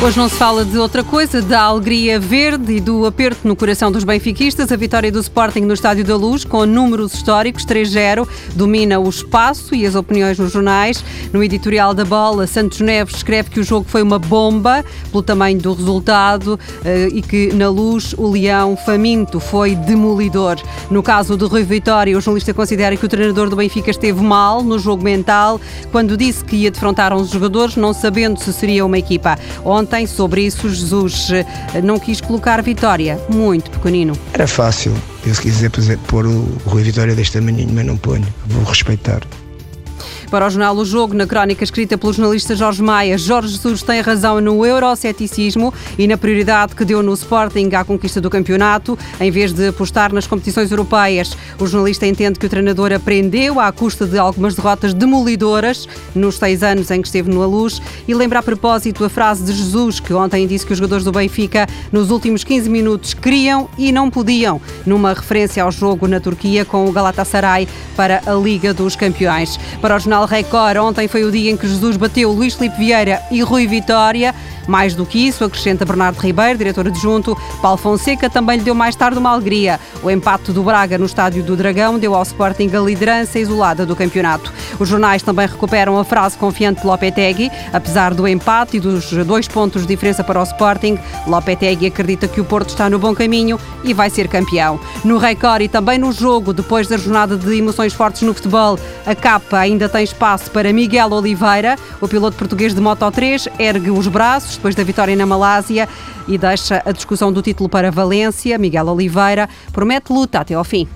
Hoje não se fala de outra coisa, da alegria verde e do aperto no coração dos benfiquistas. A vitória do Sporting no Estádio da Luz, com números históricos, 3-0, domina o espaço e as opiniões nos jornais. No editorial da bola, Santos Neves escreve que o jogo foi uma bomba pelo tamanho do resultado eh, e que na Luz o Leão faminto foi demolidor. No caso do Rui Vitória, o jornalista considera que o treinador do Benfica esteve mal no jogo mental quando disse que ia defrontar 11 jogadores, não sabendo se seria uma equipa. Ontem Ontem, sobre isso, Jesus eh, não quis colocar Vitória, muito pequenino. Era fácil, eu se quiser pôr o Rui Vitória deste tamanho, mas não ponho, vou respeitar. Para o jornal O Jogo, na crónica escrita pelo jornalista Jorge Maia, Jorge Jesus tem razão no euroceticismo e na prioridade que deu no Sporting à conquista do campeonato, em vez de apostar nas competições europeias. O jornalista entende que o treinador aprendeu à custa de algumas derrotas demolidoras nos seis anos em que esteve no Luz e lembra a propósito a frase de Jesus, que ontem disse que os jogadores do Benfica, nos últimos 15 minutos, queriam e não podiam, numa referência ao jogo na Turquia com o Galatasaray para a Liga dos Campeões. Para o jornal Jornal Record, ontem foi o dia em que Jesus bateu Luís Filipe Vieira e Rui Vitória. Mais do que isso, acrescenta Bernardo Ribeiro, diretor adjunto, Paulo Fonseca também lhe deu mais tarde uma alegria. O empate do Braga no estádio do Dragão deu ao Sporting a liderança isolada do campeonato. Os jornais também recuperam a frase confiante de Lopetegui. Apesar do empate e dos dois pontos de diferença para o Sporting, Lopetegui acredita que o Porto está no bom caminho e vai ser campeão. No Record e também no jogo, depois da jornada de emoções fortes no futebol, a capa ainda tem espaço para Miguel Oliveira. O piloto português de Moto 3 ergue os braços depois da vitória na Malásia e deixa a discussão do título para Valência. Miguel Oliveira promete luta até ao fim.